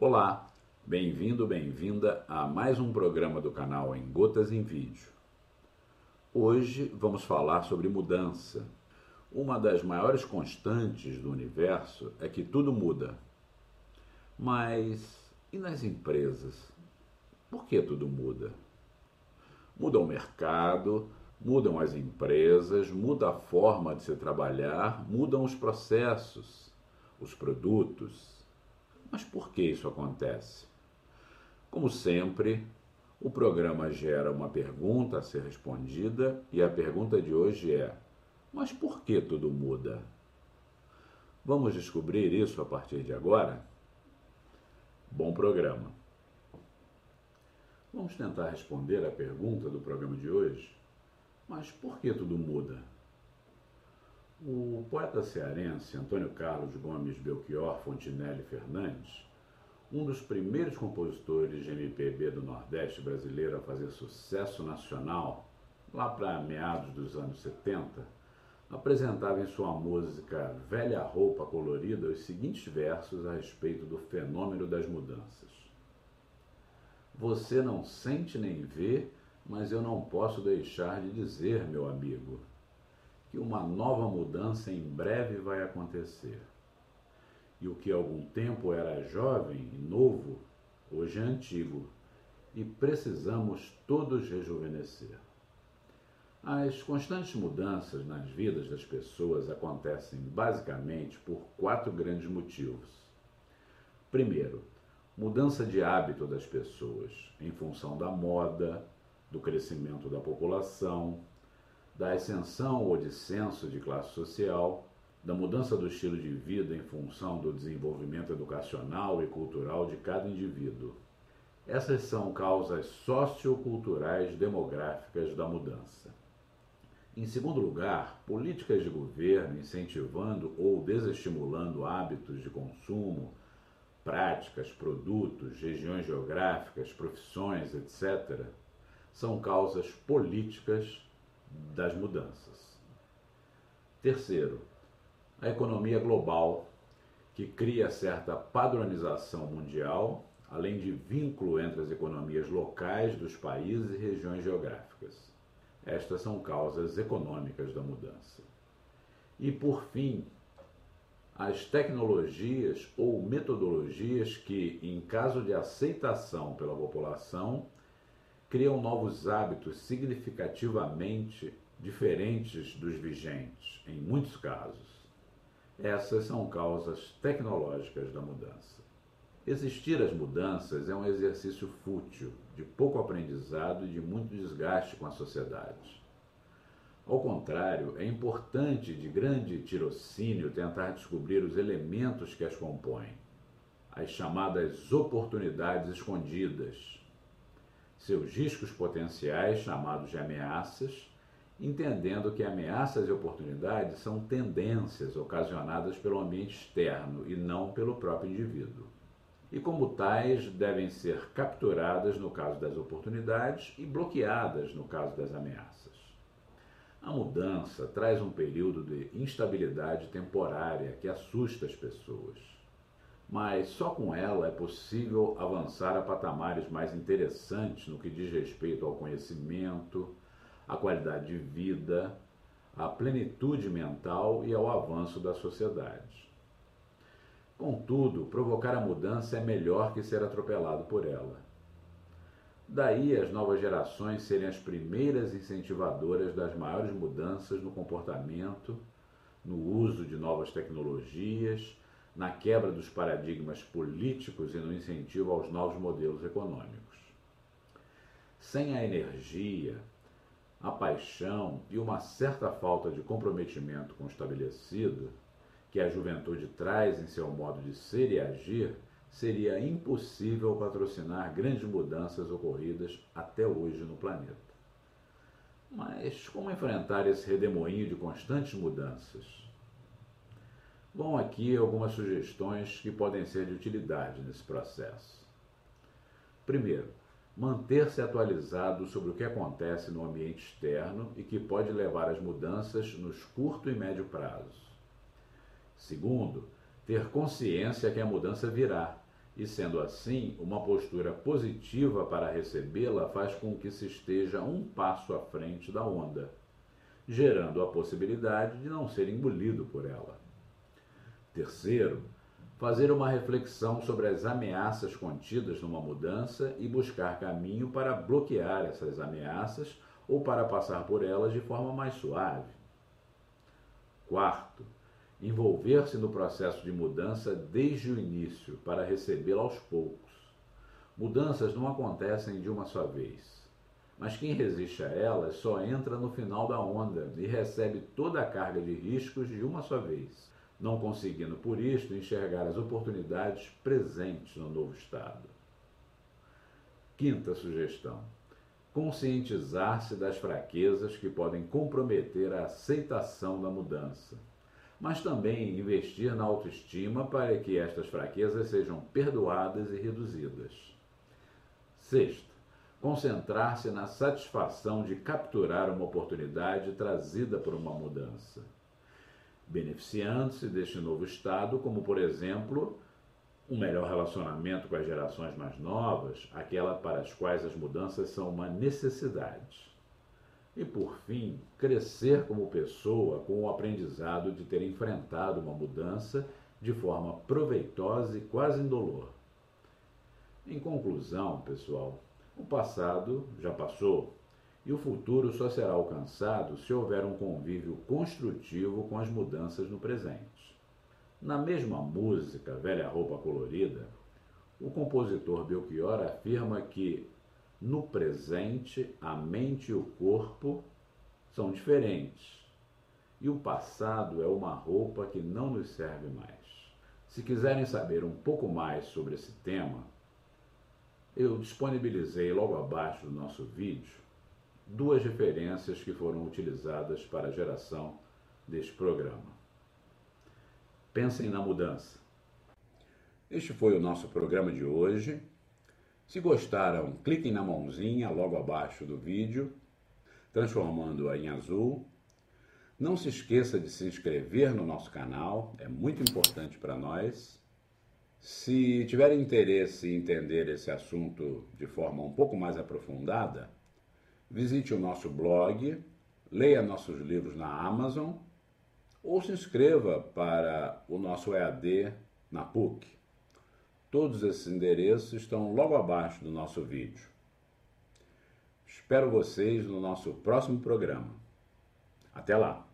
Olá, bem-vindo, bem-vinda a mais um programa do canal Em Gotas em Vídeo. Hoje vamos falar sobre mudança. Uma das maiores constantes do universo é que tudo muda. Mas e nas empresas? Por que tudo muda? Muda o mercado, mudam as empresas, muda a forma de se trabalhar, mudam os processos, os produtos mas por que isso acontece? Como sempre, o programa gera uma pergunta a ser respondida e a pergunta de hoje é: mas por que tudo muda? Vamos descobrir isso a partir de agora? Bom programa. Vamos tentar responder a pergunta do programa de hoje. Mas por que tudo muda? O poeta cearense Antônio Carlos Gomes Belchior Fontinelli Fernandes, um dos primeiros compositores de MPB do Nordeste brasileiro a fazer sucesso nacional, lá para meados dos anos 70, apresentava em sua música Velha Roupa Colorida os seguintes versos a respeito do fenômeno das mudanças. Você não sente nem vê, mas eu não posso deixar de dizer, meu amigo que uma nova mudança em breve vai acontecer. E o que algum tempo era jovem e novo, hoje é antigo, e precisamos todos rejuvenescer. As constantes mudanças nas vidas das pessoas acontecem basicamente por quatro grandes motivos. Primeiro, mudança de hábito das pessoas em função da moda, do crescimento da população, da ascensão ou descenso de classe social, da mudança do estilo de vida em função do desenvolvimento educacional e cultural de cada indivíduo. Essas são causas socioculturais demográficas da mudança. Em segundo lugar, políticas de governo incentivando ou desestimulando hábitos de consumo, práticas, produtos, regiões geográficas, profissões, etc., são causas políticas das mudanças. Terceiro, a economia global, que cria certa padronização mundial, além de vínculo entre as economias locais dos países e regiões geográficas. Estas são causas econômicas da mudança. E, por fim, as tecnologias ou metodologias que, em caso de aceitação pela população, criam novos hábitos significativamente diferentes dos vigentes, em muitos casos. Essas são causas tecnológicas da mudança. Existir as mudanças é um exercício fútil, de pouco aprendizado e de muito desgaste com a sociedade. Ao contrário, é importante de grande tirocínio tentar descobrir os elementos que as compõem, as chamadas oportunidades escondidas, seus riscos potenciais, chamados de ameaças, entendendo que ameaças e oportunidades são tendências ocasionadas pelo ambiente externo e não pelo próprio indivíduo. E, como tais, devem ser capturadas no caso das oportunidades e bloqueadas no caso das ameaças. A mudança traz um período de instabilidade temporária que assusta as pessoas mas só com ela é possível avançar a patamares mais interessantes no que diz respeito ao conhecimento, à qualidade de vida, à plenitude mental e ao avanço da sociedade. Contudo, provocar a mudança é melhor que ser atropelado por ela. Daí as novas gerações serem as primeiras incentivadoras das maiores mudanças no comportamento, no uso de novas tecnologias na quebra dos paradigmas políticos e no incentivo aos novos modelos econômicos. Sem a energia, a paixão e uma certa falta de comprometimento com o estabelecido, que a juventude traz em seu modo de ser e agir, seria impossível patrocinar grandes mudanças ocorridas até hoje no planeta. Mas como enfrentar esse redemoinho de constantes mudanças? Vão aqui algumas sugestões que podem ser de utilidade nesse processo. Primeiro, manter-se atualizado sobre o que acontece no ambiente externo e que pode levar às mudanças nos curto e médio prazos. Segundo, ter consciência que a mudança virá E sendo assim, uma postura positiva para recebê-la faz com que se esteja um passo à frente da onda, gerando a possibilidade de não ser engolido por ela. Terceiro, fazer uma reflexão sobre as ameaças contidas numa mudança e buscar caminho para bloquear essas ameaças ou para passar por elas de forma mais suave. Quarto, envolver-se no processo de mudança desde o início para recebê-la aos poucos. Mudanças não acontecem de uma só vez, mas quem resiste a elas só entra no final da onda e recebe toda a carga de riscos de uma só vez não conseguindo por isto enxergar as oportunidades presentes no novo Estado. Quinta sugestão: conscientizar-se das fraquezas que podem comprometer a aceitação da mudança, mas também investir na autoestima para que estas fraquezas sejam perdoadas e reduzidas. Sexta, concentrar-se na satisfação de capturar uma oportunidade trazida por uma mudança beneficiando-se deste novo estado, como, por exemplo, um melhor relacionamento com as gerações mais novas, aquela para as quais as mudanças são uma necessidade. E, por fim, crescer como pessoa com o aprendizado de ter enfrentado uma mudança de forma proveitosa e quase indolor. Em conclusão, pessoal, o passado já passou, e o futuro só será alcançado se houver um convívio construtivo com as mudanças no presente. Na mesma música Velha Roupa Colorida, o compositor Belchior afirma que no presente a mente e o corpo são diferentes e o passado é uma roupa que não nos serve mais. Se quiserem saber um pouco mais sobre esse tema, eu disponibilizei logo abaixo do nosso vídeo duas referências que foram utilizadas para a geração deste programa. Pensem na mudança. Este foi o nosso programa de hoje. Se gostaram, cliquem na mãozinha logo abaixo do vídeo, transformando-a em azul. Não se esqueça de se inscrever no nosso canal, é muito importante para nós. Se tiver interesse em entender esse assunto de forma um pouco mais aprofundada, visite o nosso blog, leia nossos livros na Amazon ou se inscreva para o nosso EAD na PUC. Todos esses endereços estão logo abaixo do nosso vídeo. Espero vocês no nosso próximo programa. Até lá!